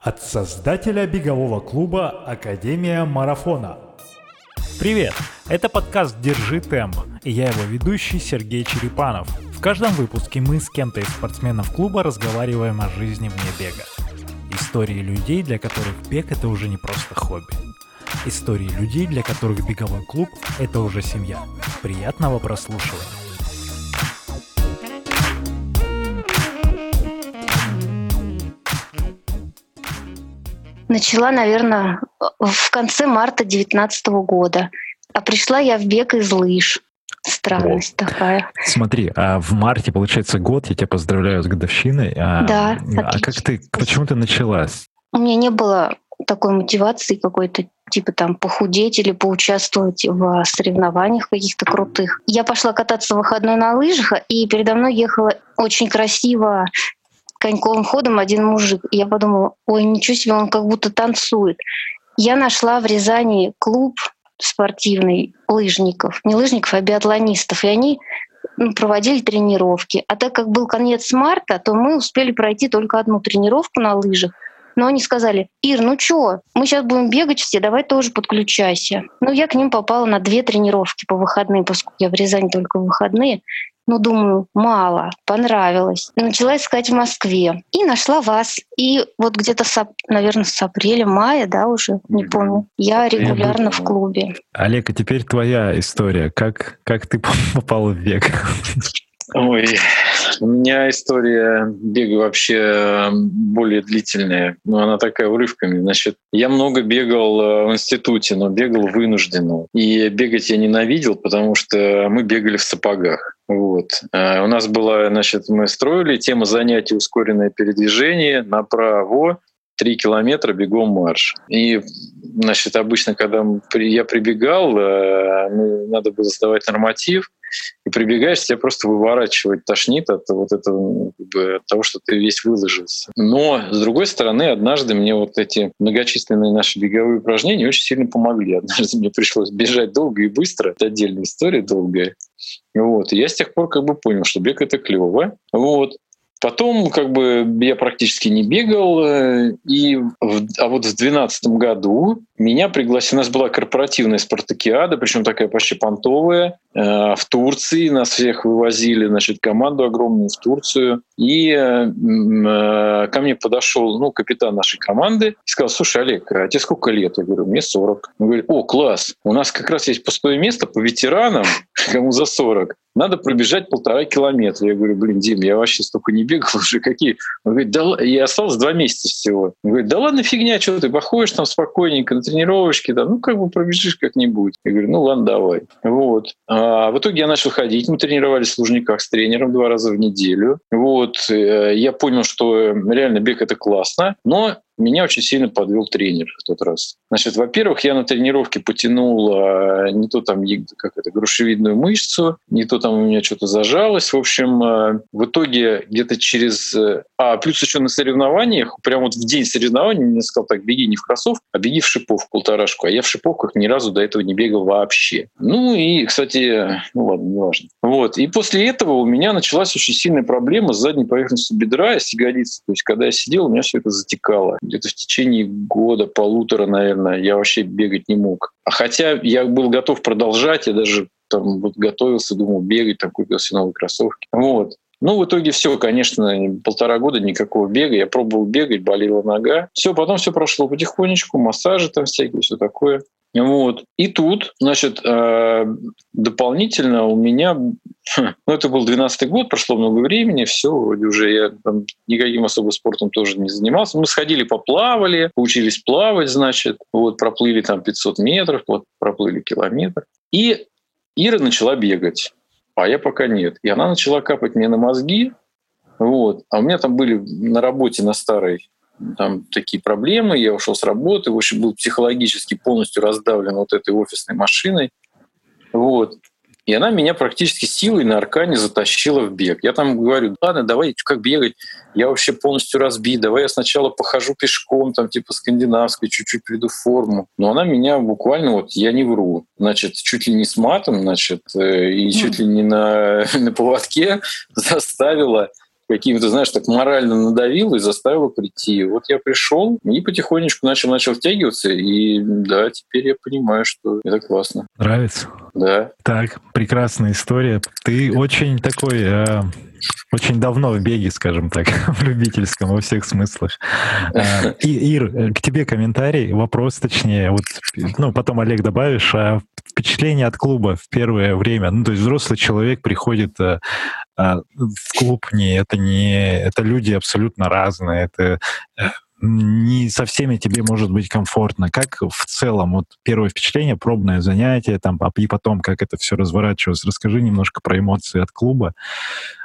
От создателя бегового клуба «Академия марафона». Привет! Это подкаст «Держи темп» и я его ведущий Сергей Черепанов. В каждом выпуске мы с кем-то из спортсменов клуба разговариваем о жизни вне бега. Истории людей, для которых бег это уже не просто хобби. Истории людей, для которых беговой клуб это уже семья. Приятного прослушивания! Начала, наверное, в конце марта 2019 года. А пришла я в бег из лыж. Странность вот. такая. Смотри, а в марте, получается, год, я тебя поздравляю с годовщиной. А, да. А как ты, почему ты началась? У меня не было такой мотивации какой-то типа там похудеть или поучаствовать в соревнованиях каких-то крутых. Я пошла кататься в выходной на лыжах, и передо мной ехала очень красиво коньковым ходом один мужик. Я подумала, ой, ничего себе, он как будто танцует. Я нашла в Рязани клуб спортивный лыжников, не лыжников, а биатлонистов, и они ну, проводили тренировки. А так как был конец марта, то мы успели пройти только одну тренировку на лыжах. Но они сказали, Ир, ну чё, мы сейчас будем бегать все, давай тоже подключайся. Ну, я к ним попала на две тренировки по выходным, поскольку я в Рязани только в выходные. Ну, думаю, мало, понравилось. Начала искать в Москве и нашла вас. И вот где-то, с, наверное, с апреля-мая, да, уже, не помню, я регулярно в клубе. Олег, а теперь твоя история. Как, как ты попал в бег? Ой, у меня история бега вообще более длительная, но она такая урывками. Значит, я много бегал э, в институте, но бегал вынужденно. И бегать я ненавидел, потому что мы бегали в сапогах. Вот. Э, у нас была, значит, мы строили тема занятий ускоренное передвижение направо, три километра бегом марш. И, значит, обычно, когда я прибегал, э, надо было сдавать норматив, и прибегаешь, тебя просто выворачивает, тошнит от вот этого, как бы, от того, что ты весь выложился. Но, с другой стороны, однажды мне вот эти многочисленные наши беговые упражнения очень сильно помогли. Однажды мне пришлось бежать долго и быстро. Это отдельная история долгая. Вот. И я с тех пор как бы понял, что бег — это клево. Вот. Потом как бы я практически не бегал, э, и а вот в 2012 году меня пригласили, у нас была корпоративная спартакиада, причем такая почти понтовая, э, в Турции, нас всех вывозили, значит, команду огромную в Турцию, и э, ко мне подошел ну, капитан нашей команды и сказал, слушай, Олег, а тебе сколько лет? Я говорю, мне 40. Он говорит, о, класс, у нас как раз есть пустое место по ветеранам, кому за 40 надо пробежать полтора километра. Я говорю, блин, Дим, я вообще столько не бегал уже, какие? Он говорит, да, я осталось два месяца всего. Он говорит, да ладно, фигня, что ты походишь там спокойненько на тренировочке, да, ну как бы пробежишь как-нибудь. Я говорю, ну ладно, давай. Вот. А в итоге я начал ходить, мы тренировались в Лужниках с тренером два раза в неделю. Вот. Э, я понял, что реально бег — это классно, но меня очень сильно подвел тренер в тот раз. Значит, во-первых, я на тренировке потянул а, не то там как это, грушевидную мышцу, не то там у меня что-то зажалось. В общем, а, в итоге где-то через... А, плюс еще на соревнованиях, прямо вот в день соревнований мне сказал так, беги не в кроссовках, а беги в шиповку полторашку. А я в шиповках ни разу до этого не бегал вообще. Ну и, кстати, ну ладно, не важно. Вот. И после этого у меня началась очень сильная проблема с задней поверхностью бедра и с ягодицей. То есть, когда я сидел, у меня все это затекало где-то в течение года, полутора, наверное, я вообще бегать не мог. А хотя я был готов продолжать, я даже там вот готовился, думал бегать, там купил себе новые кроссовки. Вот. Ну, в итоге все, конечно, полтора года никакого бега. Я пробовал бегать, болела нога. Все, потом все прошло потихонечку, массажи там всякие, все такое. Вот. И тут, значит, э, дополнительно у меня, ну это был 12 год, прошло много времени, все, вроде уже я там, никаким особо спортом тоже не занимался. Мы сходили, поплавали, учились плавать, значит, вот проплыли там 500 метров, вот проплыли километр. И Ира начала бегать, а я пока нет. И она начала капать мне на мозги, вот. А у меня там были на работе на старой там такие проблемы, я ушел с работы, в общем, был психологически полностью раздавлен вот этой офисной машиной. Вот. И она меня практически силой на аркане затащила в бег. Я там говорю, ладно, давай, как бегать? Я вообще полностью разбит, давай я сначала похожу пешком, там типа скандинавской, чуть-чуть приду в форму. Но она меня буквально, вот я не вру, значит, чуть ли не с матом, значит, э, и чуть ли не на, на поводке заставила каким-то, знаешь, так морально надавил и заставил прийти. Вот я пришел и потихонечку начал, начал втягиваться, и да, теперь я понимаю, что это классно. Нравится? Да. Так, прекрасная история. Ты очень такой... Э, очень давно в беге, скажем так, в любительском во всех смыслах. Э, и, Ир, э, к тебе комментарий, вопрос точнее. Вот, ну, потом, Олег, добавишь. А впечатление от клуба в первое время? Ну, то есть взрослый человек приходит э, в клуб, не, это не... Это люди абсолютно разные. Это не со всеми тебе может быть комфортно. Как в целом, вот первое впечатление, пробное занятие, там, а и потом, как это все разворачивалось. Расскажи немножко про эмоции от клуба,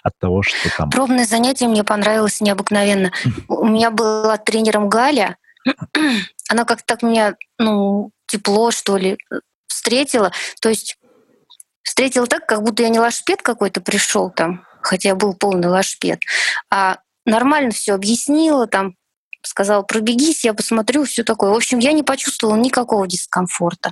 от того, что там... Пробное занятие мне понравилось необыкновенно. У меня была тренером Галя. Она как-то так меня, ну, тепло, что ли, встретила. То есть встретила так, как будто я не лашпед какой-то пришел там, хотя я был полный лашпед, а нормально все объяснила, там сказал, пробегись, я посмотрю, все такое. В общем, я не почувствовала никакого дискомфорта.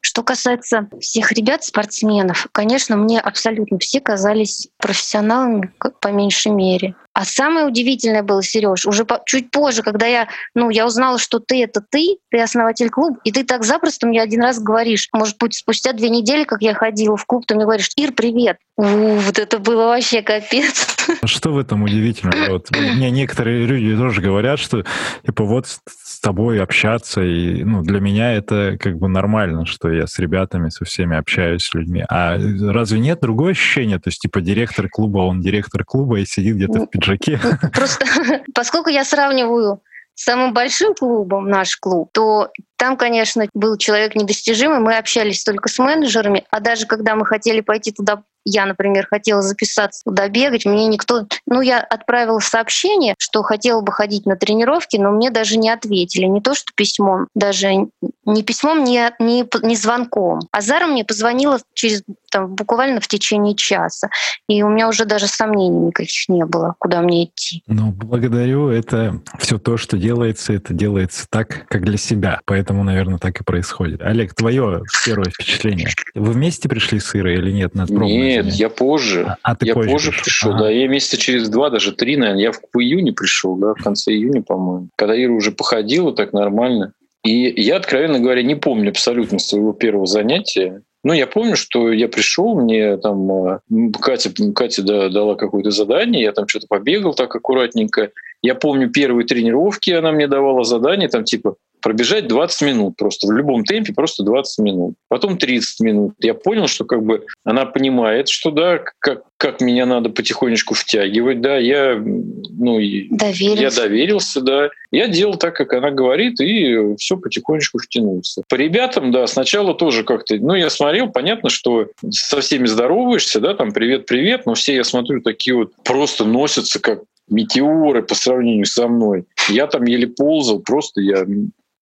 Что касается всех ребят, спортсменов, конечно, мне абсолютно все казались профессионалами по меньшей мере. А самое удивительное было, Сереж, уже по, чуть позже, когда я, ну, я узнала, что ты это ты, ты основатель клуба, и ты так запросто мне один раз говоришь, может быть, спустя две недели, как я ходила в клуб, ты мне говоришь, Ир, привет. У, вот это было вообще капец. Что в этом удивительно? Вот, мне некоторые люди тоже говорят, что типа вот с тобой общаться, и ну, для меня это как бы нормально, что я с ребятами, со всеми общаюсь, с людьми. А разве нет другое ощущение? То есть, типа, директор клуба, он директор клуба и сидит где-то в пиджаке пиджаке. Просто поскольку я сравниваю самым большим клубом, наш клуб, то там, конечно, был человек недостижимый, мы общались только с менеджерами, а даже когда мы хотели пойти туда я, например, хотела записаться туда бегать, мне никто... Ну, я отправила сообщение, что хотела бы ходить на тренировки, но мне даже не ответили. Не то, что письмом, даже не письмом, не, не, не звонком. А Зара мне позвонила через там, буквально в течение часа. И у меня уже даже сомнений никаких не было, куда мне идти. Ну, благодарю. Это все то, что делается, это делается так, как для себя. Поэтому, наверное, так и происходит. Олег, твое первое впечатление. Вы вместе пришли с Ирой или нет? На нет, я позже. А, а ты я позже, позже пришел, пришел ага. да. Я месяца через два, даже три, наверное. Я в, в июне пришел, да, в конце июня, по-моему. Когда Ира уже походила так нормально. И я, откровенно говоря, не помню абсолютно своего первого занятия. Ну, я помню, что я пришел, мне там э, Катя, Катя дала какое-то задание, я там что-то побегал так аккуратненько. Я помню первые тренировки, она мне давала задание, там типа пробежать 20 минут просто в любом темпе, просто 20 минут. Потом 30 минут. Я понял, что как бы она понимает, что да, как, как меня надо потихонечку втягивать, да, я, ну, доверился. я доверился, да. Я делал так, как она говорит, и все потихонечку втянулся. По ребятам, да, сначала тоже как-то, ну, я смотрел, понятно, что со всеми здороваешься, да, там, привет-привет, но все, я смотрю, такие вот просто носятся как метеоры по сравнению со мной. Я там еле ползал, просто я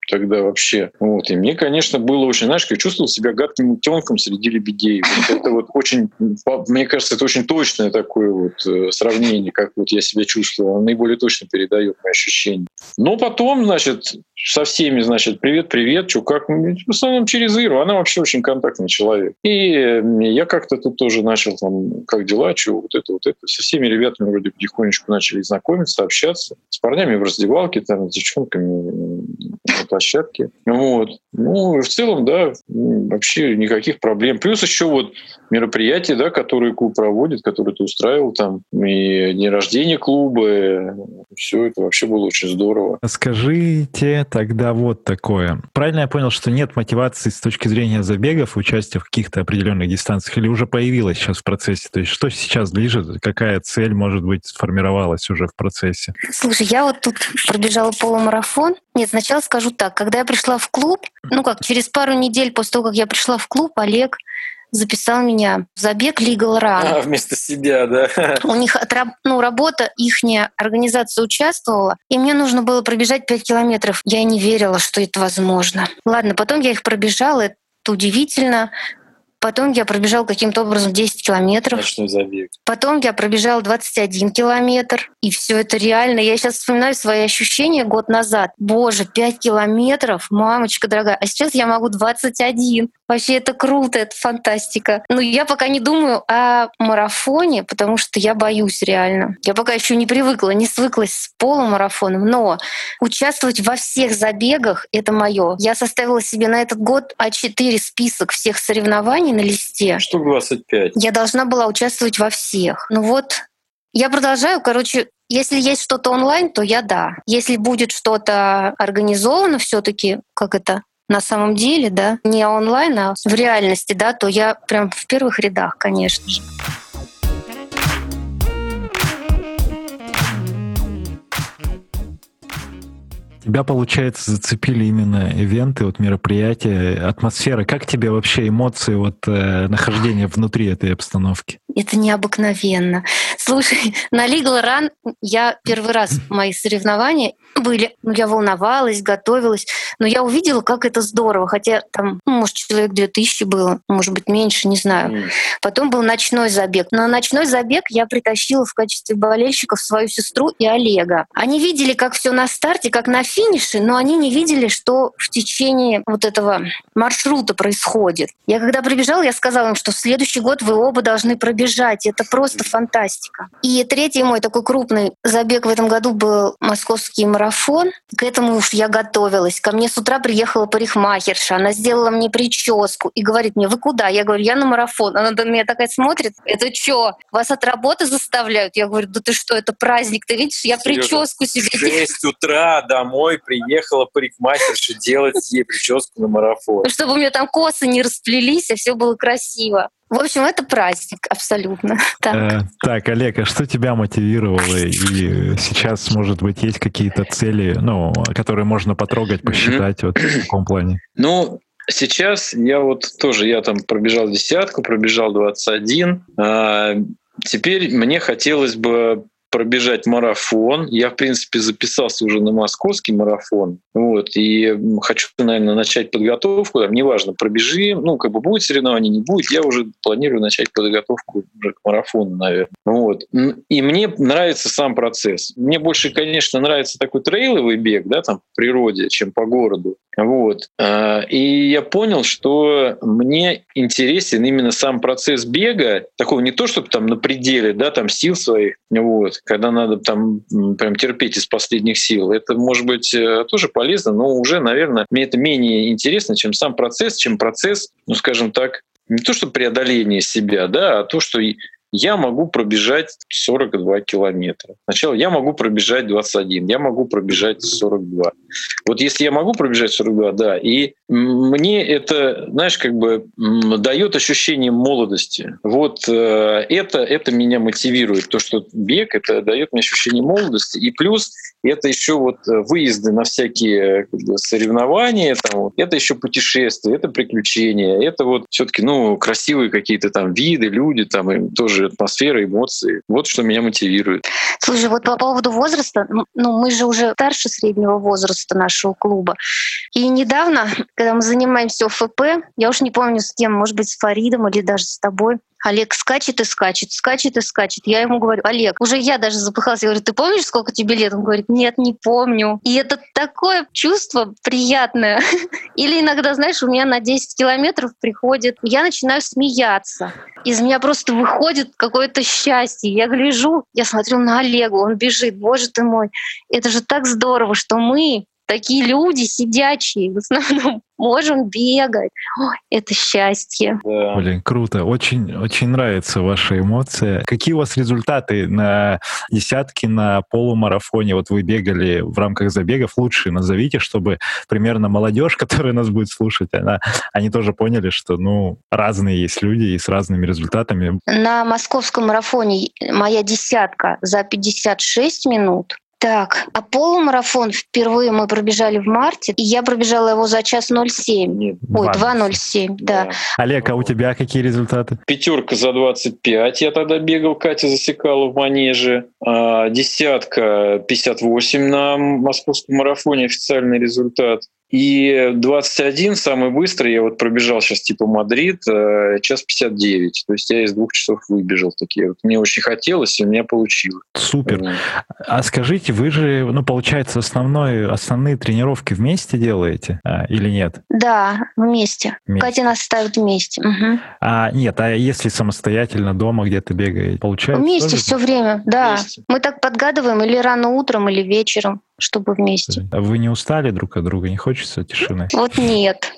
тогда вообще. Вот. И мне, конечно, было очень, знаешь, я чувствовал себя гадким утенком среди лебедей. Вот это вот очень, мне кажется, это очень точное такое вот э, сравнение, как вот я себя чувствовал. Оно наиболее точно передает мои ощущения. Но потом, значит, со всеми, значит, привет-привет, что как? В основном через Иру, она вообще очень контактный человек. И я как-то тут тоже начал там, как дела, что вот это, вот это. Со всеми ребятами вроде потихонечку начали знакомиться, общаться. С парнями в раздевалке, там, с девчонками площадке. Вот. Ну, в целом, да, вообще никаких проблем. Плюс еще вот мероприятия, да, которые клуб проводит, которые ты устраивал, там, и день рождения клуба, все это вообще было очень здорово. Скажите тогда вот такое. Правильно я понял, что нет мотивации с точки зрения забегов, участия в каких-то определенных дистанциях, или уже появилась сейчас в процессе? То есть что сейчас движет? Какая цель, может быть, сформировалась уже в процессе? Слушай, я вот тут пробежала полумарафон. Нет, сначала скажу так. Когда я пришла в клуб, ну как, через пару недель после того, как я пришла в клуб, Олег записал меня в забег Legal Run. А, вместо себя, да. У них ну, работа, их организация участвовала, и мне нужно было пробежать 5 километров. Я не верила, что это возможно. Ладно, потом я их пробежала, это удивительно. Потом я пробежал каким-то образом 10 километров. Ночной забег. Потом я пробежал 21 километр. И все это реально. Я сейчас вспоминаю свои ощущения год назад. Боже, 5 километров, мамочка дорогая. А сейчас я могу 21. Вообще это круто, это фантастика. Но я пока не думаю о марафоне, потому что я боюсь реально. Я пока еще не привыкла, не свыклась с полумарафоном, но участвовать во всех забегах — это мое. Я составила себе на этот год А4 список всех соревнований на листе. Штук 25. Я должна была участвовать во всех. Ну вот, я продолжаю, короче, если есть что-то онлайн, то я да. Если будет что-то организовано все-таки, как это, на самом деле, да, не онлайн, а в реальности, да, то я прям в первых рядах, конечно же. Тебя, получается, зацепили именно ивенты, вот мероприятия, атмосфера. Как тебе вообще эмоции вот э, нахождения внутри этой обстановки? Это необыкновенно. Слушай, на Legal Run я первый раз мои соревнования были. Ну, я волновалась, готовилась, но я увидела, как это здорово. Хотя там, ну, может, человек 2000 было, может быть, меньше, не знаю. Потом был ночной забег. На ночной забег я притащила в качестве болельщиков свою сестру и Олега. Они видели, как все на старте, как на финише, но они не видели, что в течение вот этого маршрута происходит. Я когда прибежала, я сказала им, что в следующий год вы оба должны пробежать. Это просто фантастика. И третий мой такой крупный забег в этом году был московский марафон. К этому уж я готовилась. Ко мне с утра приехала парикмахерша. Она сделала мне прическу и говорит мне, вы куда? Я говорю, я на марафон. Она на меня такая смотрит, это что, вас от работы заставляют? Я говорю, да ты что, это праздник, ты видишь, я Серьёзно? прическу себе В 6 утра домой приехала парикмахерша делать ей прическу на марафон. Ну, чтобы у меня там косы не расплелись, а все было красиво. В общем, это праздник абсолютно. Так. Э, так, Олег, а что тебя мотивировало? И сейчас, может быть, есть какие-то цели, ну, которые можно потрогать, посчитать вот в таком плане? Ну, сейчас я вот тоже, я там пробежал десятку, пробежал 21. А, теперь мне хотелось бы пробежать марафон. Я, в принципе, записался уже на московский марафон. Вот, и хочу, наверное, начать подготовку. Там, неважно, пробежим, ну, как бы будет соревнование, не будет. Я уже планирую начать подготовку уже к марафону, наверное. Вот. И мне нравится сам процесс. Мне больше, конечно, нравится такой трейловый бег, да, там, в природе, чем по городу. Вот. А, И я понял, что мне интересен именно сам процесс бега, такого не то, чтобы там на пределе, да, там сил своих, вот, когда надо там прям терпеть из последних сил. Это может быть э, тоже полезно, но уже, наверное, мне это менее интересно, чем сам процесс, чем процесс, ну, скажем так, не то, что преодоление себя, да, а то, что я могу пробежать 42 километра. Сначала я могу пробежать 21, я могу пробежать 42. Вот если я могу пробежать 42, да, и мне это, знаешь, как бы дает ощущение молодости. Вот э, это, это меня мотивирует. То, что бег, это дает мне ощущение молодости. И плюс это еще вот э, выезды на всякие как бы, соревнования, там, вот. это еще путешествия, это приключения, это вот все-таки ну красивые какие-то там виды, люди, там и тоже атмосфера, эмоции. Вот что меня мотивирует. Слушай, вот по поводу возраста, ну, мы же уже старше среднего возраста нашего клуба. И недавно, когда мы занимаемся ОФП, я уж не помню с кем, может быть, с Фаридом или даже с тобой, Олег скачет и скачет, скачет и скачет. Я ему говорю, Олег, уже я даже запыхалась. Я говорю, ты помнишь, сколько тебе лет? Он говорит, нет, не помню. И это такое чувство приятное. Или иногда, знаешь, у меня на 10 километров приходит, я начинаю смеяться. Из меня просто выходит какое-то счастье. Я гляжу, я смотрю на Олегу, он бежит. Боже ты мой, это же так здорово, что мы такие люди сидячие, в основном можем бегать. Ой, это счастье. Да. Блин, круто. Очень, очень нравятся ваши эмоции. Какие у вас результаты на десятки, на полумарафоне? Вот вы бегали в рамках забегов. Лучшие назовите, чтобы примерно молодежь, которая нас будет слушать, она, они тоже поняли, что ну разные есть люди и с разными результатами. На московском марафоне моя десятка за 56 минут. Так, а полумарафон впервые мы пробежали в марте, и я пробежала его за час 07. Нет, Ой, 2:07. 2.07, да. Олег, а у тебя какие результаты? Пятерка за 25 я тогда бегал, Катя засекала в манеже. А, Десятка 58 на московском марафоне официальный результат. И 21 самый быстрый, я вот пробежал сейчас типа Мадрид, э, час 59. То есть я из двух часов выбежал такие. Вот мне очень хотелось, и у меня получилось. Супер. А скажите, вы же, ну, получается, основной, основные тренировки вместе делаете а, или нет? Да, вместе. вместе. Катя нас ставит вместе. Угу. А нет, а если самостоятельно дома где-то бегаете, получается? Вместе тоже? все время, да. Вместе. Мы так подгадываем или рано утром, или вечером чтобы вместе. А вы не устали друг от друга? Не хочется тишины? Вот нет.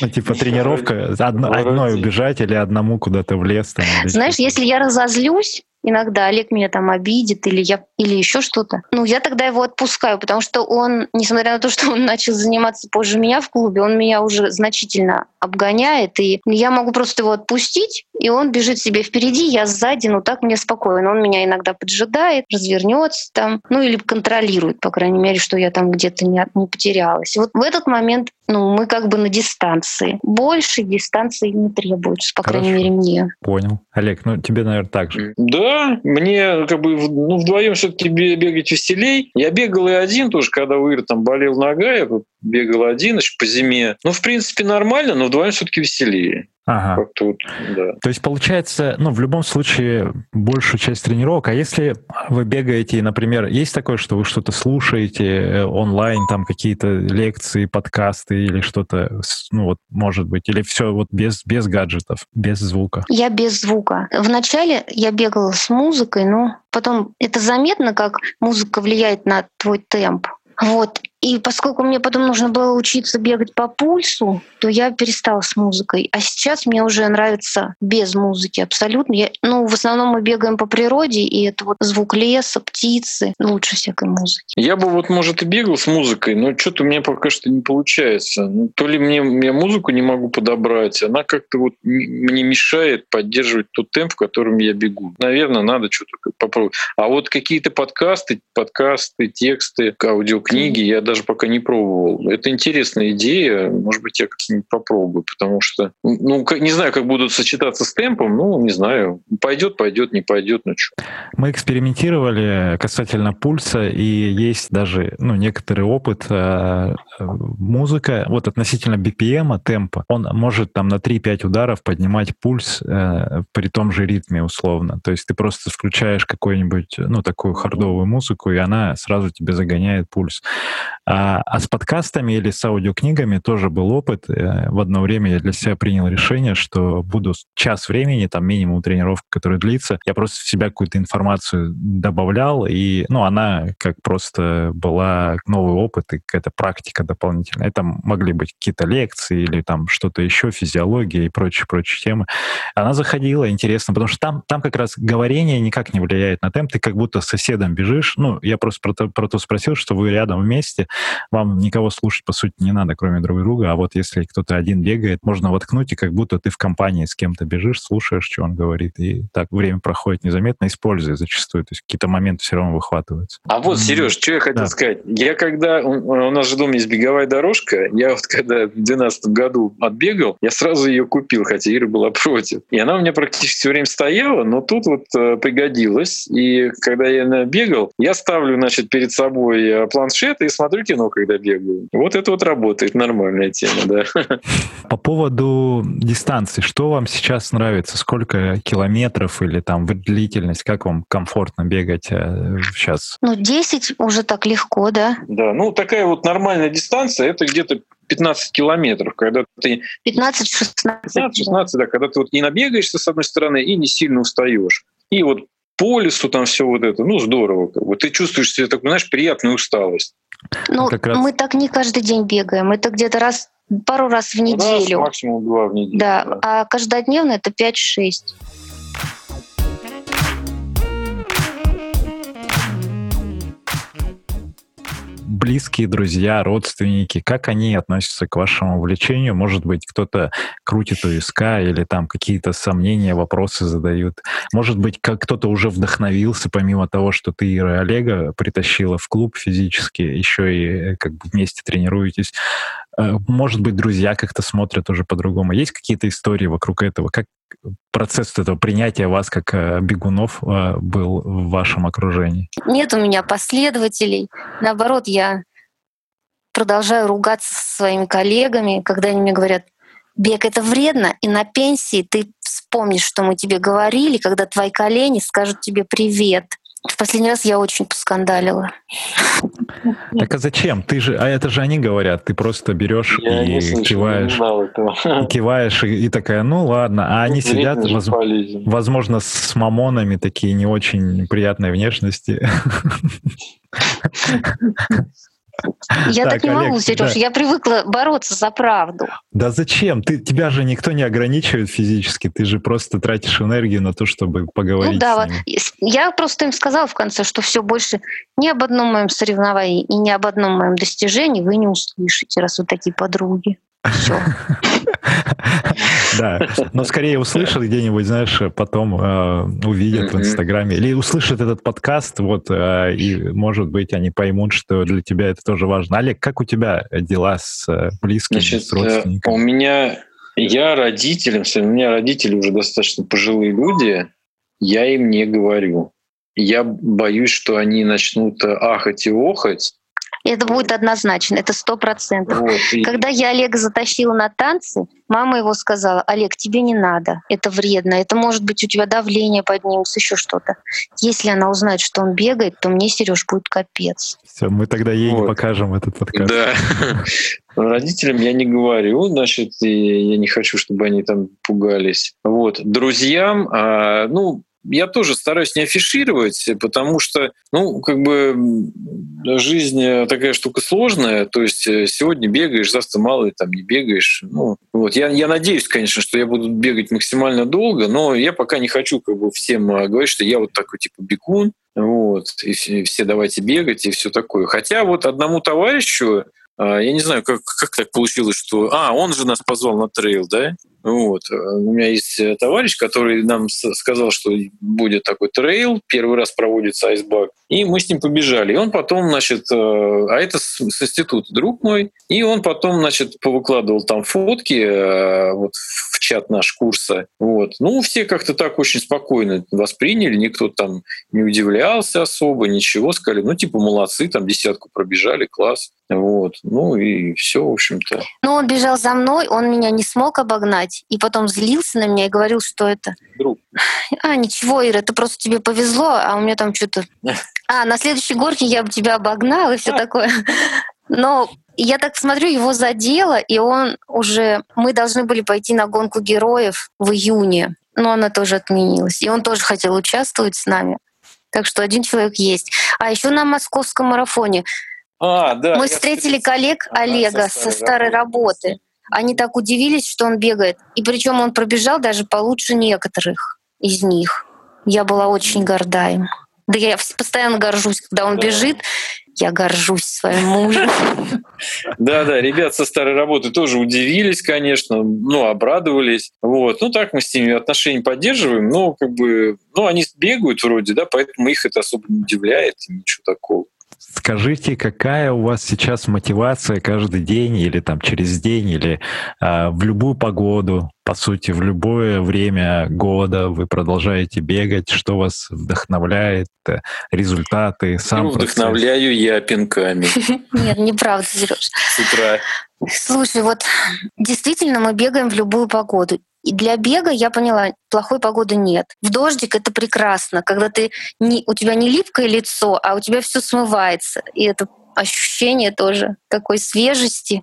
Ну, типа тренировка, одно, одной убежать или одному куда-то в лес. Там, Знаешь, если я разозлюсь, иногда Олег меня там обидит или я или еще что-то. Ну, я тогда его отпускаю, потому что он, несмотря на то, что он начал заниматься позже меня в клубе, он меня уже значительно обгоняет, и я могу просто его отпустить, и он бежит себе впереди, я сзади, ну так мне спокойно. Он меня иногда поджидает, развернется там, ну или контролирует, по крайней мере, что я там где-то не, не потерялась. Вот в этот момент ну, мы как бы на дистанции. Больше дистанции не требуется, по Хорошо. крайней мере, мне. Понял. Олег, ну тебе, наверное, так же. Да, мне как бы ну, вдвоем все-таки бегать веселей. Я бегал и один тоже, когда у Иры там болел нога, я бегал один еще по зиме. Ну, в принципе, нормально, но вдвоем все-таки веселее. Ага. Тут, да. То есть получается, ну, в любом случае, большую часть тренировок, а если вы бегаете, например, есть такое, что вы что-то слушаете э, онлайн, там какие-то лекции, подкасты или что-то, ну, вот, может быть, или все вот без, без гаджетов, без звука? Я без звука. Вначале я бегала с музыкой, но потом это заметно, как музыка влияет на твой темп. Вот. И поскольку мне потом нужно было учиться бегать по пульсу, то я перестала с музыкой. А сейчас мне уже нравится без музыки абсолютно. Я, ну, в основном мы бегаем по природе, и это вот звук леса, птицы, лучше всякой музыки. Я бы вот, может, и бегал с музыкой, но что-то у меня пока что не получается. Ну, то ли мне я музыку не могу подобрать, она как-то вот мне мешает поддерживать тот темп, в котором я бегу. Наверное, надо что-то попробовать. А вот какие-то подкасты, подкасты, тексты, аудиокниги, я даже даже пока не пробовал. Это интересная идея. Может быть, я как-нибудь попробую, потому что, ну, не знаю, как будут сочетаться с темпом, ну, не знаю. Пойдет, пойдет, не пойдет, ну что. Мы экспериментировали касательно пульса, и есть даже, ну, некоторый опыт. Э, музыка, вот относительно BPM, темпа, он может там на 3-5 ударов поднимать пульс э, при том же ритме условно. То есть ты просто включаешь какую-нибудь, ну, такую хардовую музыку, и она сразу тебе загоняет пульс. А, а с подкастами или с аудиокнигами тоже был опыт. Э, в одно время я для себя принял решение, что буду час времени, там минимум тренировка, которая длится, я просто в себя какую-то информацию добавлял, и, ну, она как просто была новый опыт и какая-то практика дополнительная. Это могли быть какие-то лекции или там что-то еще, физиология и прочие-прочие темы. Она заходила, интересно, потому что там, там как раз говорение никак не влияет на темп, ты как будто с соседом бежишь. Ну, я просто про то, про то спросил, что вы рядом вместе, вам никого слушать, по сути, не надо, кроме друг друга. А вот если кто-то один бегает, можно воткнуть, и как будто ты в компании с кем-то бежишь, слушаешь, что он говорит, и так время проходит незаметно, используя зачастую. То есть какие-то моменты все равно выхватываются. А вот, Сереж, что я хотел да. сказать. Я когда... У нас же дома есть беговая дорожка. Я вот когда в 2012 году отбегал, я сразу ее купил, хотя Ира была против. И она у меня практически все время стояла, но тут вот э, пригодилась. И когда я бегал, я ставлю, значит, перед собой э, планшет и смотрю кино, когда бегаю. Вот это вот работает, нормальная тема, да. По поводу дистанции, что вам сейчас нравится? Сколько километров или там длительность? Как вам комфортно бегать сейчас? Э, ну, 10 уже так легко, да? Да, ну такая вот нормальная дистанция, это где-то 15 километров, когда ты... 15-16. 15-16, да, когда ты вот не набегаешься с одной стороны и не сильно устаешь. И вот по лесу там все вот это, ну здорово. Как бы. Ты чувствуешь себе такую, знаешь, приятную усталость. Ну, как раз... мы так не каждый день бегаем. Это где-то раз пару раз в неделю. Раз, максимум два в неделю. Да, да. а каждодневно это 5-6. Близкие друзья, родственники, как они относятся к вашему увлечению? Может быть, кто-то крутит у виска или там какие-то сомнения, вопросы задают. Может быть, как кто-то уже вдохновился, помимо того, что ты и Олега притащила в клуб физически, еще и э, как бы вместе тренируетесь. Э, может быть, друзья как-то смотрят уже по-другому. Есть какие-то истории вокруг этого? Как процесс этого принятия вас как э, бегунов э, был в вашем окружении? Нет у меня последователей. Наоборот, я продолжаю ругаться со своими коллегами, когда они мне говорят, бег это вредно, и на пенсии ты вспомнишь, что мы тебе говорили, когда твои колени скажут тебе привет. В последний раз я очень поскандалила. Так а зачем? Ты же, а это же они говорят, ты просто берешь и слышал, киваешь, и киваешь и, и такая, ну ладно, а они сидят, воз, возможно, с мамонами такие не очень приятной внешности. Я так, так не Олег, могу, Сереж, да. я привыкла бороться за правду. Да зачем? Ты, тебя же никто не ограничивает физически, ты же просто тратишь энергию на то, чтобы поговорить. Ну да, я просто им сказала в конце, что все больше ни об одном моем соревновании и ни об одном моем достижении вы не услышите, раз вы такие подруги. Все. Да, но скорее услышат где-нибудь, знаешь, потом э, увидят в Инстаграме. Или услышат этот подкаст, вот, э, и, может быть, они поймут, что для тебя это тоже важно. Олег, как у тебя дела с э, близкими, Значит, с родственниками? У меня, я родителям, у меня родители уже достаточно пожилые люди, я им не говорю. Я боюсь, что они начнут ахать и охать, это будет однозначно, это сто процентов. Вот, и... Когда я Олега затащила на танцы, мама его сказала, Олег, тебе не надо, это вредно, это может быть у тебя давление поднимется, еще что-то. Если она узнает, что он бегает, то мне, Сереж, будет капец. Все, мы тогда ей вот. не покажем этот подкаст. Да. Родителям я не говорю, значит, я не хочу, чтобы они там пугались. Вот. Друзьям, а, ну, я тоже стараюсь не афишировать, потому что, ну, как бы жизнь такая штука сложная, то есть э, сегодня бегаешь, завтра мало, там не бегаешь. Ну, вот. я, я надеюсь, конечно, что я буду бегать максимально долго, но я пока не хочу как бы всем а, говорить, что я вот такой типа бегун, вот, и все, все давайте бегать и все такое. Хотя вот одному товарищу, я не знаю, как, как так получилось, что... А, он же нас позвал на трейл, да? Вот. Э, у меня есть э, товарищ, который нам сказал, что будет такой трейл, первый раз проводится айсбак, и мы с ним побежали. И он потом, значит, э, а это с, с института друг мой, и он потом, значит, повыкладывал там фотки вот, в чат наш курса. Вот. Ну, все как-то так очень спокойно восприняли, никто там не удивлялся особо, ничего, сказали, ну, типа, молодцы, там десятку пробежали, класс. Вот. Ну и все, в общем-то. Ну, он бежал за мной, он меня не смог обогнать, и потом злился на меня и говорил, что это... Друг. А, ничего, Ира, это просто тебе повезло, а у меня там что-то... А, на следующей горке я бы тебя обогнал и все такое. Но я так смотрю, его задело, и он уже... Мы должны были пойти на гонку героев в июне, но она тоже отменилась. И он тоже хотел участвовать с нами. Так что один человек есть. А еще на московском марафоне а, да, Мы встретили коллег Олега со старой, со старой работы. работы. Они так удивились, что он бегает. И причем он пробежал даже получше некоторых из них. Я была очень горда им. Да я постоянно горжусь, когда он да. бежит. Я горжусь своим мужем. Да, да, ребят со старой работы тоже удивились, конечно, ну, обрадовались. Вот. Ну, так мы с ними отношения поддерживаем, но как бы, ну, они бегают вроде, да, поэтому их это особо не удивляет, ничего такого. Скажите, какая у вас сейчас мотивация каждый день или там через день или э, в любую погоду, по сути, в любое время года вы продолжаете бегать? Что вас вдохновляет? Э, результаты, сам ну, Вдохновляю я пинками. Нет, неправда, Сереж. С утра. Слушай, вот действительно мы бегаем в любую погоду. И для бега я поняла, плохой погоды нет. В дождик это прекрасно, когда ты не, у тебя не липкое лицо, а у тебя все смывается. И это ощущение тоже такой свежести.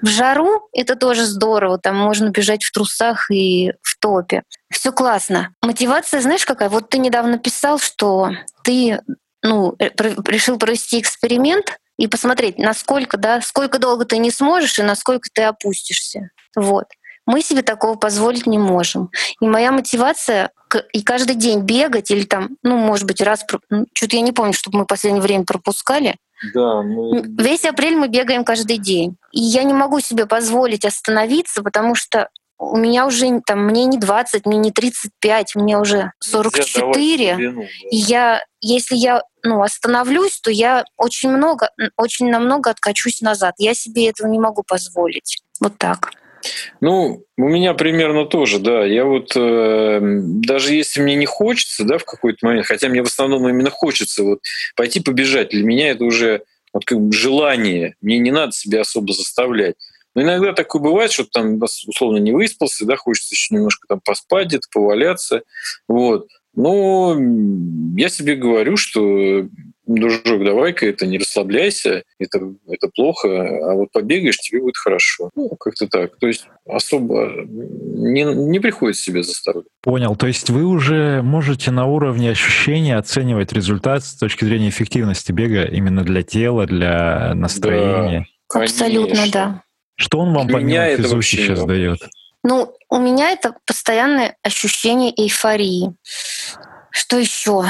В жару это тоже здорово, там можно бежать в трусах и в топе. Все классно. Мотивация, знаешь, какая? Вот ты недавно писал, что ты ну, э, решил провести эксперимент и посмотреть, насколько, да, сколько долго ты не сможешь и насколько ты опустишься. Вот. Мы себе такого позволить не можем. И моя мотивация и каждый день бегать или там, ну, может быть, раз, ну, что-то я не помню, чтобы мы в последнее время пропускали. Да, мы... Весь апрель мы бегаем каждый день. И я не могу себе позволить остановиться, потому что у меня уже там мне не 20, мне не 35, мне уже 44. Вину, да. И я, если я ну, остановлюсь, то я очень много, очень намного откачусь назад. Я себе этого не могу позволить. Вот так. Ну, у меня примерно тоже, да. Я вот э, даже если мне не хочется, да, в какой-то момент, хотя мне в основном именно хочется вот пойти побежать, для меня это уже вот как бы желание. Мне не надо себя особо заставлять. Но иногда такое бывает, что там условно не выспался, да, хочется еще немножко там поспать, где-то поваляться. Вот. Но я себе говорю, что дружок, давай-ка это не расслабляйся, это, это плохо, а вот побегаешь, тебе будет хорошо. Ну, как-то так. То есть особо не, не приходится себе заставлять. Понял. То есть вы уже можете на уровне ощущения оценивать результат с точки зрения эффективности бега именно для тела, для настроения? Да, Абсолютно, конечно. да. Что он вам помимо физухи сейчас дает? Ну, у меня это постоянное ощущение эйфории. Что еще?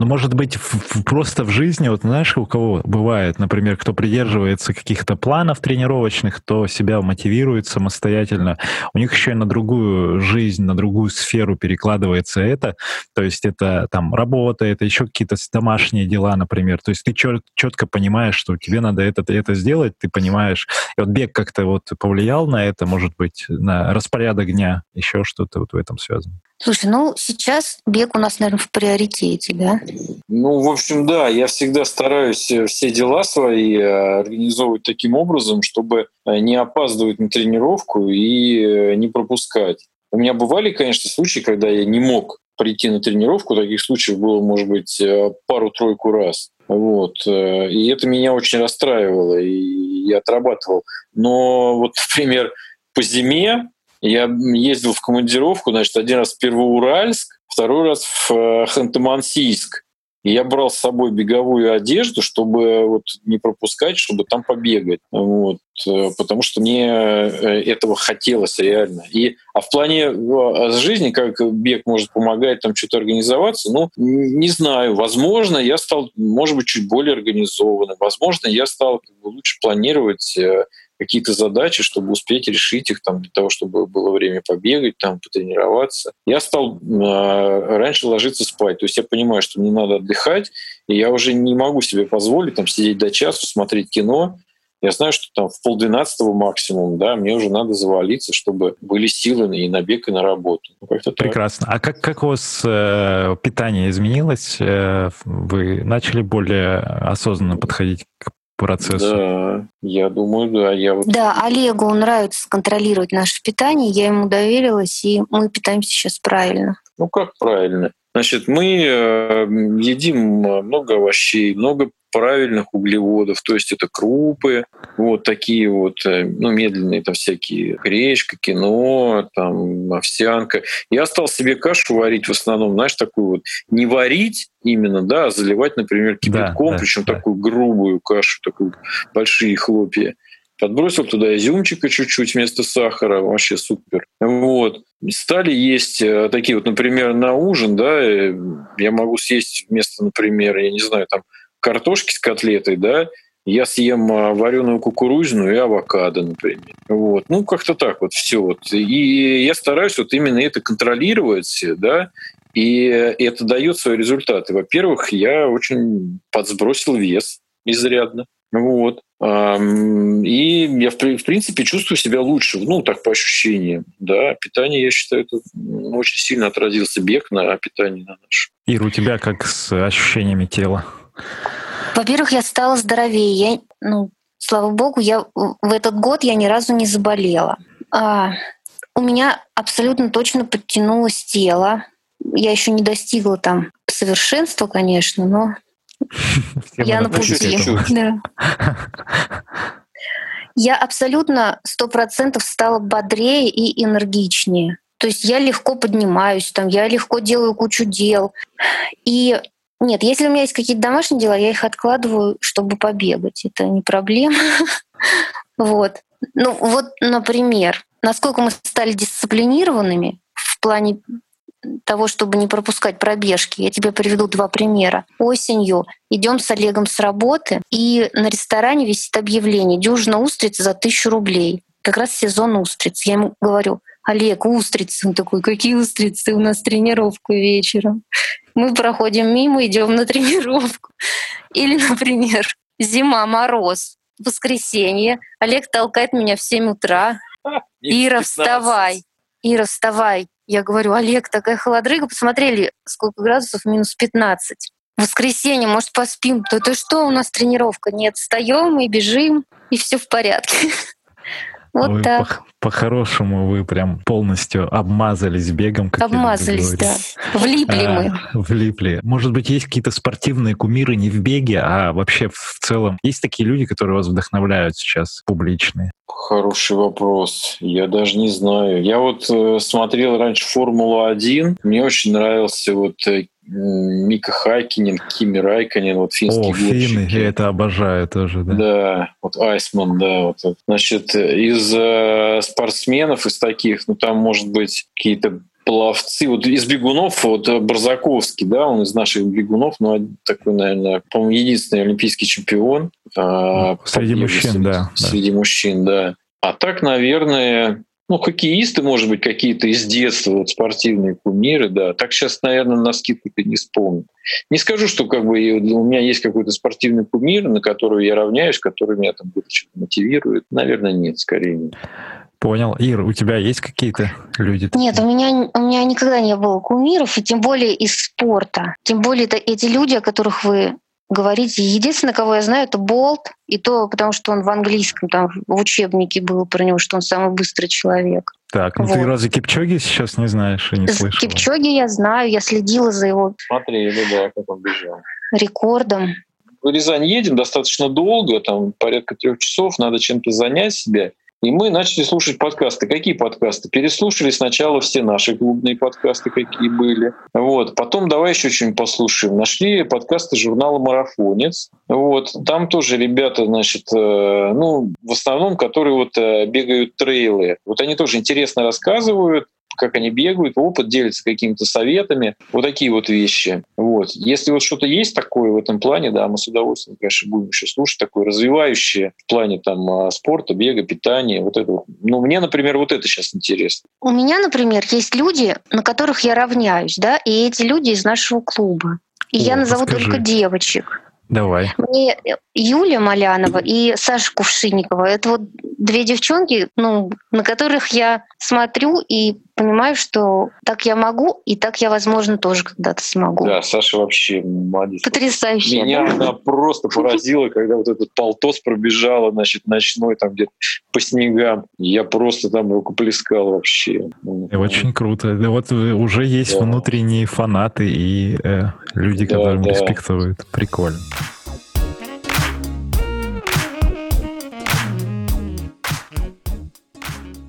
Ну, может быть, в, просто в жизни, вот знаешь, у кого бывает, например, кто придерживается каких-то планов тренировочных, кто себя мотивирует самостоятельно, у них еще и на другую жизнь, на другую сферу перекладывается это, то есть это там работа, это еще какие-то домашние дела, например, то есть ты чет, четко понимаешь, что тебе надо это, это сделать, ты понимаешь, и вот бег как-то вот повлиял на это, может быть, на распорядок дня, еще что-то вот в этом связано. Слушай, ну сейчас бег у нас, наверное, в приоритете, да? Ну, в общем, да, я всегда стараюсь э, все дела свои э, организовывать таким образом, чтобы э, не опаздывать на тренировку и не пропускать. У меня бывали, конечно, случаи, когда я не мог прийти на тренировку. Таких случаев было, может быть, пару-тройку раз. Вот. И это меня очень расстраивало, и я отрабатывал. Но вот, например, по зиме я ездил в командировку, значит, один раз в Первоуральск, второй раз в э, Ханты-Мансийск. И я брал с собой беговую одежду, чтобы вот не пропускать, чтобы там побегать. Вот. Э, потому что мне э, этого хотелось реально. И, а в плане жизни, как бег может помогать там что-то организоваться, ну, не знаю. Возможно, я стал, может быть, чуть более организованным. Возможно, я стал как бы, лучше планировать какие-то задачи, чтобы успеть решить их там, для того, чтобы было время побегать, там, потренироваться. Я стал э, раньше ложиться спать. То есть я понимаю, что мне надо отдыхать, и я уже не могу себе позволить там, сидеть до часу, смотреть кино. Я знаю, что там в полдвенадцатого максимум, да, мне уже надо завалиться, чтобы были силы и на бег, и на работу. Ну, Прекрасно. А как, как у вас э, питание изменилось? Э, вы начали более осознанно подходить к процессу. Да, я думаю, да. Я вот... Да, Олегу нравится контролировать наше питание, я ему доверилась, и мы питаемся сейчас правильно. Ну как правильно? Значит, мы э, едим много овощей, много правильных углеводов, то есть это крупы, вот такие вот, э, ну, медленные там всякие, гречка, кино, там, овсянка. Я стал себе кашу варить в основном, знаешь, такую вот, не варить именно, да, а заливать, например, кипятком, да, причем да. такую грубую кашу, такую большие хлопья. Подбросил туда изюмчика чуть-чуть вместо сахара, вообще супер. Вот. Стали есть э, такие вот, например, на ужин, да, э, я могу съесть вместо, например, я не знаю, там, картошки с котлетой, да, я съем а, вареную кукурузную и авокадо, например. Вот. Ну, как-то так вот все. Вот. И я стараюсь вот именно это контролировать, да, и это дает свои результаты. Во-первых, я очень подсбросил вес изрядно. Вот. И я, в принципе, чувствую себя лучше, ну, так по ощущениям. Да, питание, я считаю, это очень сильно отразился бег на питании на наш. Ир, у тебя как с ощущениями тела? Во-первых, я стала здоровее. Я, ну, слава богу, я в этот год я ни разу не заболела. А, у меня абсолютно точно подтянулось тело. Я еще не достигла там совершенства, конечно, но я на пути. Я абсолютно сто процентов стала бодрее и энергичнее. То есть я легко поднимаюсь, там, я легко делаю кучу дел. И нет, если у меня есть какие-то домашние дела, я их откладываю, чтобы побегать. Это не проблема. Вот. Ну вот, например, насколько мы стали дисциплинированными в плане того, чтобы не пропускать пробежки. Я тебе приведу два примера. Осенью идем с Олегом с работы, и на ресторане висит объявление «Дюжина устриц за тысячу рублей». Как раз сезон устриц. Я ему говорю, Олег, устрицы. Он такой, какие устрицы? У нас тренировка вечером. Мы проходим мимо, идем на тренировку. Или, например, зима, мороз, воскресенье. Олег толкает меня в 7 утра. Ира, вставай. Ира, вставай. Я говорю, Олег, такая холодрыга. Посмотрели, сколько градусов, минус 15. воскресенье, может, поспим. То это что у нас тренировка? Нет, встаем и бежим, и все в порядке. Вот вы так. По- по-хорошему вы прям полностью обмазались бегом. Как Обмазались, да. Влипли а, мы. Влипли. Может быть, есть какие-то спортивные кумиры не в беге, а вообще в целом. Есть такие люди, которые вас вдохновляют сейчас, публичные? Хороший вопрос. Я даже не знаю. Я вот э, смотрел раньше Формулу-1. Мне очень нравился вот э, Мика Хайкинен, Кими Райконен, вот финские О, финны, я это обожаю тоже, да. Да, вот Айсман, да. Вот. Значит, из э, спортсменов, из таких, ну там, может быть, какие-то пловцы. Вот из бегунов, вот Барзаковский, да, он из наших бегунов, но такой, наверное, по-моему, единственный олимпийский чемпион. А, среди мужчин, да. Среди да. мужчин, да. А так, наверное, ну, хоккеисты, может быть, какие-то из детства, вот спортивные кумиры, да. Так сейчас, наверное, на скидку не вспомню. Не скажу, что как бы у меня есть какой-то спортивный кумир, на который я равняюсь, который меня там что-то мотивирует. Наверное, нет, скорее нет. Понял. Ир, у тебя есть какие-то люди? Нет, у меня, у меня никогда не было кумиров, и тем более из спорта. Тем более это эти люди, о которых вы говорите. Единственное, кого я знаю, это Болт, и то потому, что он в английском, там в учебнике был про него, что он самый быстрый человек. Так, ну вот. ты разве Кипчоги сейчас не знаешь и не слышал? Кипчоги я знаю, я следила за его Смотри, ну да, как он бежал. рекордом. В Рязань едем достаточно долго, там порядка трех часов, надо чем-то занять себя. И мы начали слушать подкасты. Какие подкасты? Переслушали сначала все наши клубные подкасты, какие были. Вот. Потом давай еще что-нибудь послушаем. Нашли подкасты журнала «Марафонец». Вот. Там тоже ребята, значит, э, ну, в основном, которые вот э, бегают трейлы. Вот они тоже интересно рассказывают как они бегают, опыт делится какими-то советами, вот такие вот вещи. Вот. Если вот что-то есть такое в этом плане, да, мы с удовольствием, конечно, будем еще слушать, такое развивающее в плане там а, спорта, бега, питания, вот это. Ну, мне, например, вот это сейчас интересно. У меня, например, есть люди, на которых я равняюсь, да, и эти люди из нашего клуба. И О, я назову подскажи. только девочек. Давай. Мне Юля Малянова и Саша Кувшинникова. Это вот две девчонки, ну, на которых я смотрю и понимаю, что так я могу, и так я, возможно, тоже когда-то смогу. Да, Саша вообще молодец. Потрясающе. Меня да? она просто поразила, когда вот этот полтос пробежала, значит, ночной там где-то по снегам. Я просто там рукоплескал вообще. Очень круто. Да вот уже есть да. внутренние фанаты и э, люди, да, которым да. респектуют. Прикольно.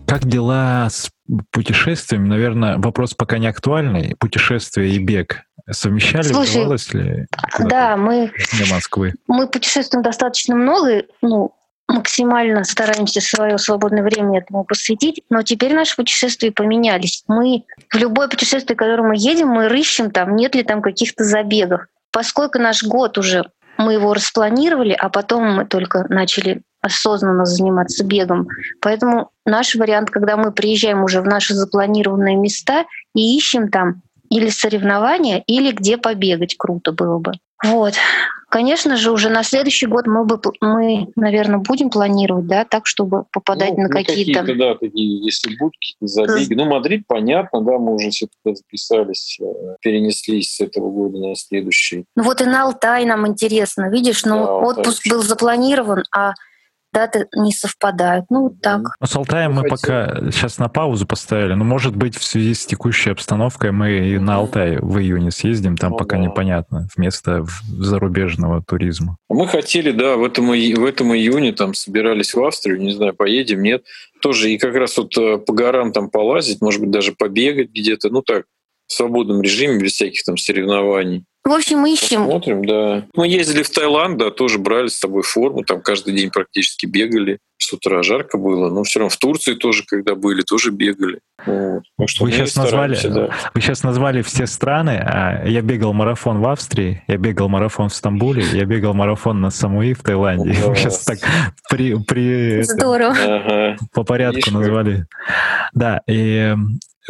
Как дела с путешествиями? Наверное, вопрос пока не актуальный. Путешествие и бег совмещали? Слушай, удавалось ли? Да, мы... Для Москвы. Мы путешествуем достаточно много, ну, максимально стараемся свое свободное время этому посвятить, но теперь наши путешествия поменялись. Мы в любое путешествие, в которое мы едем, мы рыщем там, нет ли там каких-то забегов. Поскольку наш год уже мы его распланировали, а потом мы только начали осознанно заниматься бегом. Поэтому наш вариант, когда мы приезжаем уже в наши запланированные места и ищем там или соревнования, или где побегать круто было бы. Вот. Конечно же, уже на следующий год мы, бы, мы наверное, будем планировать, да, так, чтобы попадать ну, на какие-то... какие да, такие, если будут какие-то забеги. Ну, Мадрид, понятно, да, мы уже все туда записались, э, перенеслись с этого года на следующий. Ну вот и на Алтай нам интересно, видишь, ну да, отпуск был запланирован, а даты не совпадают. Ну, вот так. Ну, с Алтаем мы пока сейчас на паузу поставили. Но, может быть, в связи с текущей обстановкой мы и на Алтай в июне съездим. Там ну, пока да. непонятно. Вместо зарубежного туризма. Мы хотели, да, в этом, в этом июне там собирались в Австрию. Не знаю, поедем, нет. Тоже и как раз вот э, по горам там полазить, может быть, даже побегать где-то. Ну, так, в свободном режиме, без всяких там соревнований. В общем, мы ищем. Посмотрим, да. Мы ездили в Таиланд, да, тоже брали с собой форму, там каждый день практически бегали. С утра жарко было, но все равно в Турции тоже, когда были, тоже бегали. Вот. что вы, сейчас назвали, да. вы сейчас назвали все страны. А я бегал марафон в Австрии, я бегал марафон в Стамбуле, я бегал марафон на Самуи в Таиланде. Вы сейчас так при, при Здорово. Это, по порядку Видишь, назвали. Да, и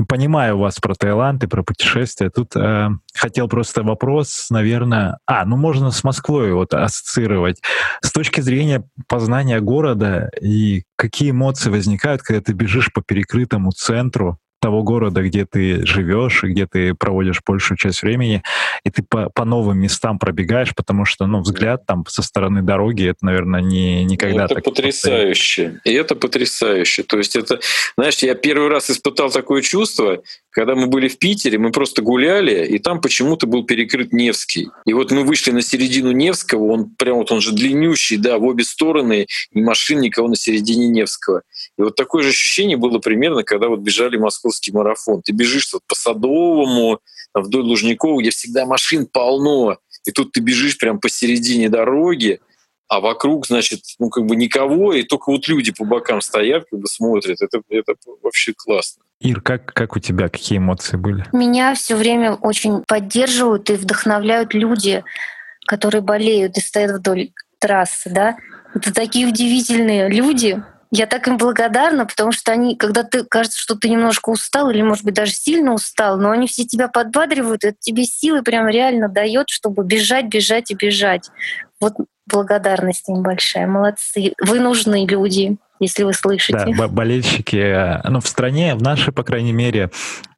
понимаю вас про Таиланд и про путешествия. Тут э, хотел просто вопрос, наверное... А, ну можно с Москвой вот ассоциировать. С точки зрения познания города и какие эмоции возникают, когда ты бежишь по перекрытому центру, того города, где ты живешь и где ты проводишь большую часть времени, и ты по, по новым местам пробегаешь, потому что, ну, взгляд там со стороны дороги, это, наверное, не никогда это так потрясающе. И это потрясающе. То есть это, знаешь, я первый раз испытал такое чувство, когда мы были в Питере, мы просто гуляли, и там почему-то был перекрыт Невский. И вот мы вышли на середину Невского, он прям вот он же длиннющий, да, в обе стороны, ни машин, никого на середине Невского. И вот такое же ощущение было примерно, когда вот бежали московский марафон. Ты бежишь вот по Садовому, вдоль Лужникова, где всегда машин полно, и тут ты бежишь прям посередине дороги, а вокруг, значит, ну как бы никого, и только вот люди по бокам стоят, как бы смотрят. Это, это вообще классно. Ир, как, как у тебя, какие эмоции были? Меня все время очень поддерживают и вдохновляют люди, которые болеют и стоят вдоль трассы, да. Это такие удивительные люди, я так им благодарна, потому что они, когда ты кажется, что ты немножко устал или, может быть, даже сильно устал, но они все тебя подбадривают, это тебе силы прям реально дает, чтобы бежать, бежать и бежать. Вот благодарность им большая. Молодцы. Вы нужны люди если вы слышите. Да, болельщики, э, ну, в стране, в нашей, по крайней мере,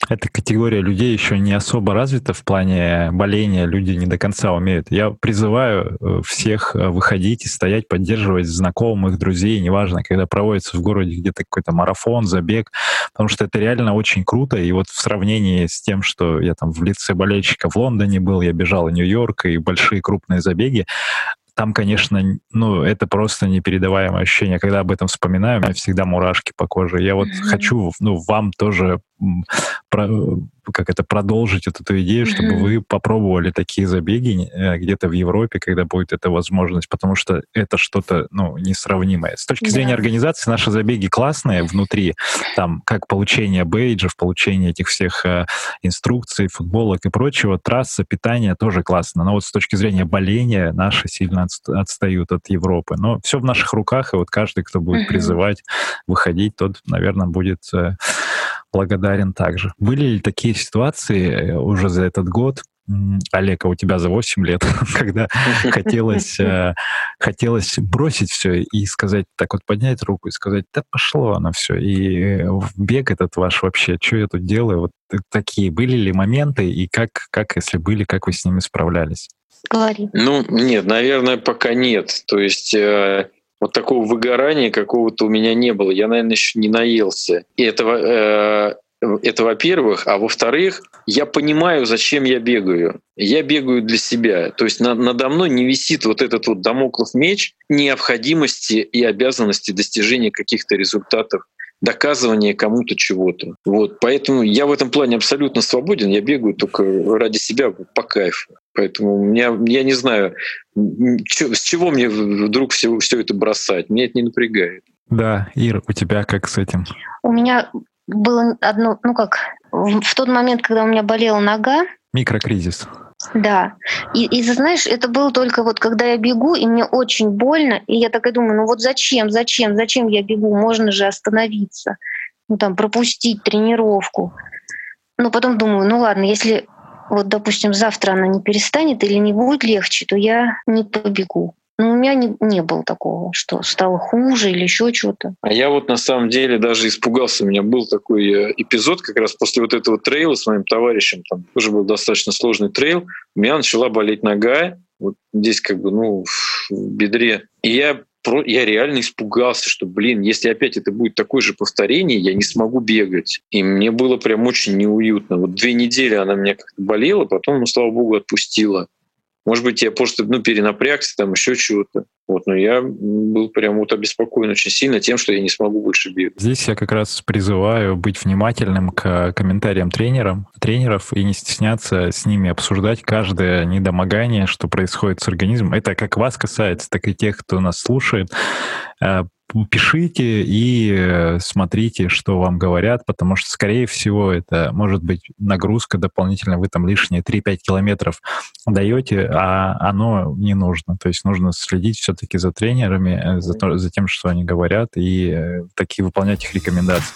эта категория людей еще не особо развита в плане боления, люди не до конца умеют. Я призываю э, всех э, выходить и стоять, поддерживать знакомых, друзей, неважно, когда проводится в городе где-то какой-то марафон, забег, потому что это реально очень круто, и вот в сравнении с тем, что я там в лице болельщика в Лондоне был, я бежал в Нью-Йорк и большие крупные забеги, там, конечно, ну, это просто непередаваемое ощущение. Когда об этом вспоминаю, у меня всегда мурашки по коже. Я вот mm-hmm. хочу, ну, вам тоже про, как это продолжить эту, эту идею, чтобы вы попробовали такие забеги э, где-то в Европе, когда будет эта возможность, потому что это что-то ну, несравнимое. С точки зрения организации наши забеги классные внутри, там как получение бейджев, получение этих всех э, инструкций, футболок и прочего, трасса, питание тоже классно. Но вот с точки зрения боления наши сильно отстают от Европы. Но все в наших руках, и вот каждый, кто будет призывать выходить, тот, наверное, будет э, благодарен также. Были ли такие ситуации э, уже за этот год, Олег, а у тебя за 8 лет, когда хотелось, э, хотелось бросить все и сказать, так вот поднять руку и сказать, да пошло оно все, и э, бег этот ваш вообще, что я тут делаю, вот такие были ли моменты, и как, как если были, как вы с ними справлялись? Говори. Ну, нет, наверное, пока нет. То есть вот такого выгорания какого-то у меня не было. Я, наверное, еще не наелся. И это, э, это во-первых. А во-вторых, я понимаю, зачем я бегаю. Я бегаю для себя. То есть на, надо мной не висит вот этот вот домоклов меч необходимости и обязанности достижения каких-то результатов доказывания кому-то чего-то. Вот. Поэтому я в этом плане абсолютно свободен. Я бегаю только ради себя по кайфу. Поэтому меня, я не знаю, с чего мне вдруг все, все это бросать. Меня это не напрягает. Да, Ир, у тебя как с этим? У меня было одно, ну как, в тот момент, когда у меня болела нога. Микрокризис. Да. И, и знаешь, это было только вот когда я бегу, и мне очень больно, и я так и думаю, ну вот зачем, зачем, зачем я бегу? Можно же остановиться, ну там пропустить тренировку. Но потом думаю, ну ладно, если вот, допустим, завтра она не перестанет или не будет легче, то я не побегу. Но у меня не, не было такого, что стало хуже или еще что-то. А я вот на самом деле даже испугался. У меня был такой э, эпизод как раз после вот этого трейла с моим товарищем. Там тоже был достаточно сложный трейл. У меня начала болеть нога. Вот здесь как бы, ну, в бедре. И я я реально испугался, что, блин, если опять это будет такое же повторение, я не смогу бегать. И мне было прям очень неуютно. Вот две недели она меня как-то болела, потом, ну, слава богу, отпустила. Может быть, я просто ну, перенапрягся, там еще чего-то. Вот, но я был прям вот обеспокоен очень сильно тем, что я не смогу больше бегать. Здесь я как раз призываю быть внимательным к комментариям тренерам, тренеров и не стесняться с ними обсуждать каждое недомогание, что происходит с организмом. Это как вас касается, так и тех, кто нас слушает э, пишите и э, смотрите, что вам говорят, потому что, скорее всего, это может быть нагрузка дополнительно, вы там лишние 3-5 километров даете, а оно не нужно. То есть нужно следить все-таки за тренерами, э, за, то, за тем, что они говорят, и э, такие выполнять их рекомендации.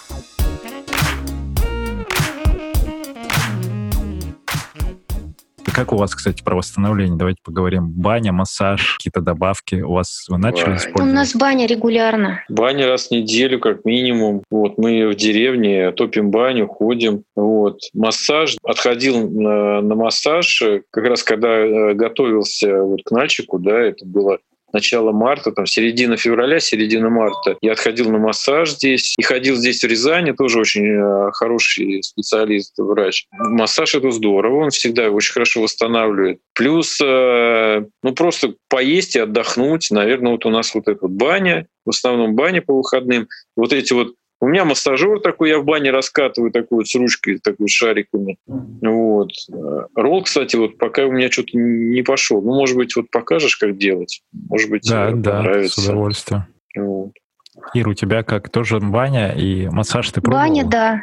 Как у вас, кстати, про восстановление? Давайте поговорим. Баня, массаж, какие-то добавки у вас вы начали Баня. использовать? У нас баня регулярно. Баня раз в неделю, как минимум. Вот, мы в деревне топим баню, ходим. Вот. Массаж. Отходил на, на массаж, как раз когда э, готовился вот к Нальчику, да, это было начало марта, там середина февраля, середина марта. Я отходил на массаж здесь и ходил здесь в Рязани, тоже очень э, хороший специалист, врач. Массаж это здорово, он всегда очень хорошо восстанавливает. Плюс, э, ну просто поесть и отдохнуть. Наверное, вот у нас вот эта вот баня, в основном баня по выходным. Вот эти вот у меня массажер такой, я в бане раскатываю такой вот с ручкой, такой с шариками. Вот. Ролл, кстати, вот пока у меня что-то не пошел. Ну, может быть, вот покажешь, как делать. Может быть, Да, э, да, понравится. с удовольствием. Вот. Ира, у тебя как? Тоже баня и массаж ты пробовала? Баня, да.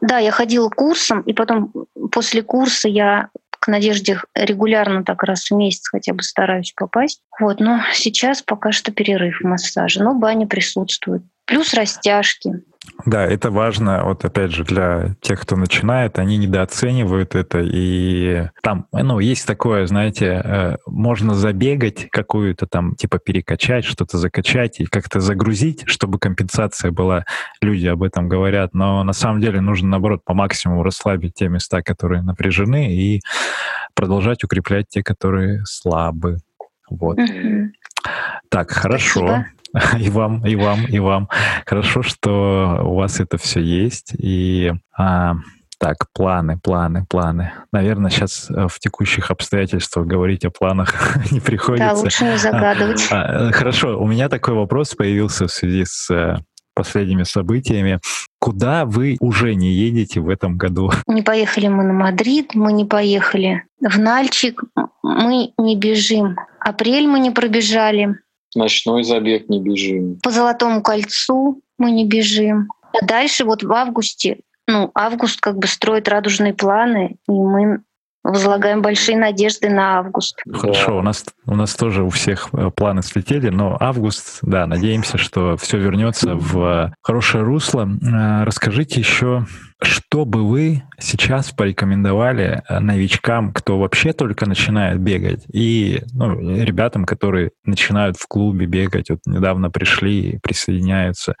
Да, я ходила курсом, и потом после курса я к Надежде регулярно так раз в месяц хотя бы стараюсь попасть. Вот, но сейчас пока что перерыв в массаже, но баня присутствует. Плюс растяжки. Да, это важно, вот опять же, для тех, кто начинает, они недооценивают это, и там, ну, есть такое, знаете, э, можно забегать какую-то там, типа перекачать, что-то закачать и как-то загрузить, чтобы компенсация была, люди об этом говорят, но на самом деле нужно, наоборот, по максимуму расслабить те места, которые напряжены, и продолжать укреплять те, которые слабы. Вот. Так, хорошо. Спасибо. И вам, и вам, и вам. Хорошо, что у вас это все есть. И а, так, планы, планы, планы. Наверное, сейчас в текущих обстоятельствах говорить о планах не Да, приходится. лучше не загадывать. А, э, Хорошо, у меня такой вопрос появился в связи с э, последними событиями. Куда вы уже не едете в этом году? Не поехали мы на Мадрид, мы не поехали в Нальчик, мы не бежим. Апрель мы не пробежали. Ночной забег не бежим. По Золотому кольцу мы не бежим. А дальше вот в августе, ну, август как бы строит радужные планы, и мы возлагаем большие надежды на август. Хорошо, у нас, у нас тоже у всех э, планы слетели, но август, да, надеемся, что все вернется в хорошее русло. Э, Расскажите еще, что бы вы сейчас порекомендовали э, новичкам, кто вообще только начинает бегать, и ну, ребятам, которые начинают в клубе бегать, вот недавно пришли и присоединяются.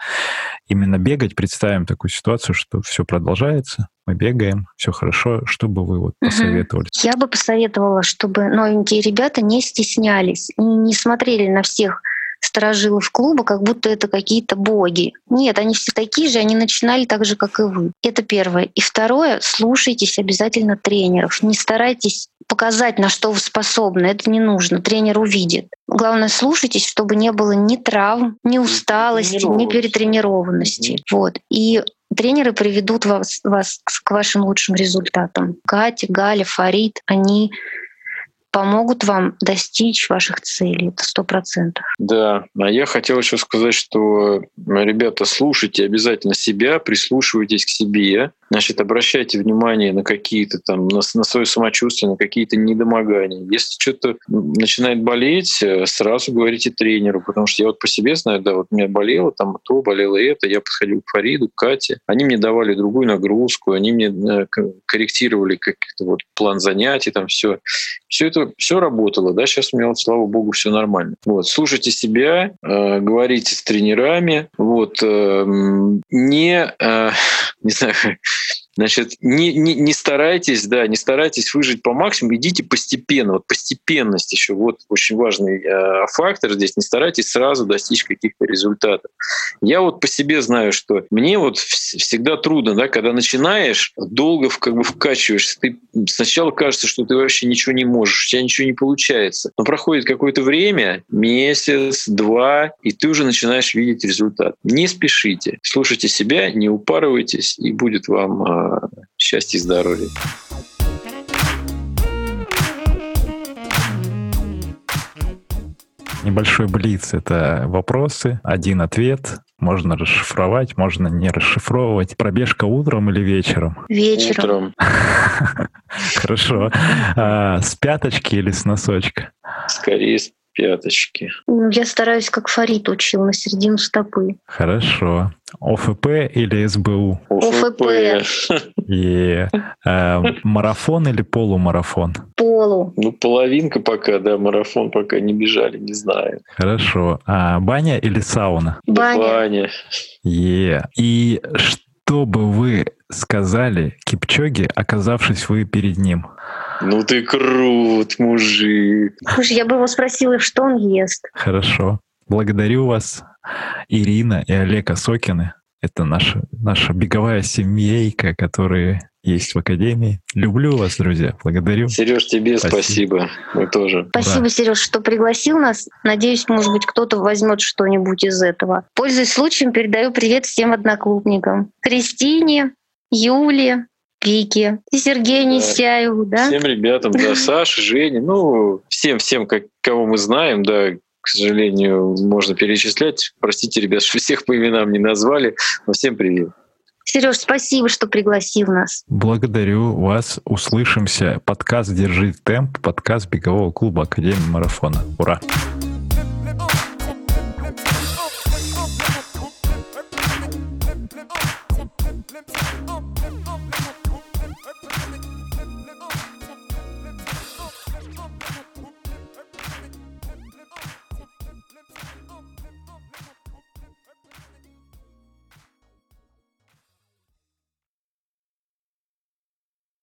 Именно бегать, представим такую ситуацию, что все продолжается, мы бегаем, все хорошо. Что бы вы вот посоветовали? Я бы посоветовала, чтобы новенькие ребята не стеснялись, и не смотрели на всех сторожилов клуба, как будто это какие-то боги. Нет, они все такие же, они начинали так же, как и вы. Это первое. И второе, слушайтесь обязательно тренеров. Не старайтесь показать, на что вы способны. Это не нужно. Тренер увидит. Главное, слушайтесь, чтобы не было ни травм, ни усталости, ни Тренированности. перетренированности. Вот. И тренеры приведут вас, вас к вашим лучшим результатам. Катя, Галя, Фарид, они помогут вам достичь ваших целей. Это сто процентов. Да, а я хотел еще сказать, что, ребята, слушайте обязательно себя, прислушивайтесь к себе, значит, обращайте внимание на какие-то там, на, на свое самочувствие, на какие-то недомогания. Если что-то начинает болеть, э, сразу говорите тренеру, потому что я вот по себе знаю, да, вот у меня болело там то, болело это, я подходил к Фариду, к Кате, они мне давали другую нагрузку, они мне э, корректировали как-то вот план занятий, там все. Все это все работало, да, сейчас у меня, вот, слава богу, все нормально. Вот, слушайте себя, э, говорите с тренерами, вот, эм, не, э, не знаю, Значит, не, не, не старайтесь, да, не старайтесь выжить по максимуму, идите постепенно. Вот постепенность еще вот очень важный э, фактор здесь. Не старайтесь сразу достичь каких-то результатов. Я вот по себе знаю, что мне вот вс- всегда трудно, да, когда начинаешь, долго в- как бы вкачиваешься. Ты сначала кажется, что ты вообще ничего не можешь, у тебя ничего не получается. Но проходит какое-то время, месяц, два, и ты уже начинаешь видеть результат. Не спешите, слушайте себя, не упарывайтесь, и будет вам счастье и здоровье. Небольшой блиц — это вопросы, один ответ. Можно расшифровать, можно не расшифровывать. Пробежка утром или вечером? Вечером. Хорошо. А, С пяточки или с носочка? скорее с пяточки. Ну, Я стараюсь, как Фарид учил, на середину стопы. Хорошо. ОФП или СБУ? ОФП. И э, марафон или полумарафон? Полу. Ну, половинка пока, да, марафон пока не бежали, не знаю. Хорошо. А баня или сауна? Баня. Баня. Е. И что бы вы сказали Кипчоге, оказавшись вы перед ним? Ну ты крут, мужик. Слушай, я бы его спросила, что он ест. Хорошо. Благодарю вас, Ирина и Олег Осокины. Это наша, наша беговая семейка, которые есть в Академии. Люблю вас, друзья. Благодарю. Сереж, тебе Спасибо. спасибо. Мы тоже. Спасибо, Сереж, что пригласил нас. Надеюсь, может быть, кто-то возьмет что-нибудь из этого. Пользуясь случаем, передаю привет всем одноклубникам. Кристине, Юле, Вике и Сергею Да. Несяеву, да? Всем ребятам, да, Саше, Жене, ну, всем-всем, как, кого мы знаем, да, к сожалению, можно перечислять. Простите, ребят, что всех по именам не назвали, но всем привет. Сереж, спасибо, что пригласил нас. Благодарю вас. Услышимся. Подкаст «Держи темп», подкаст бегового клуба Академии Марафона. Ура!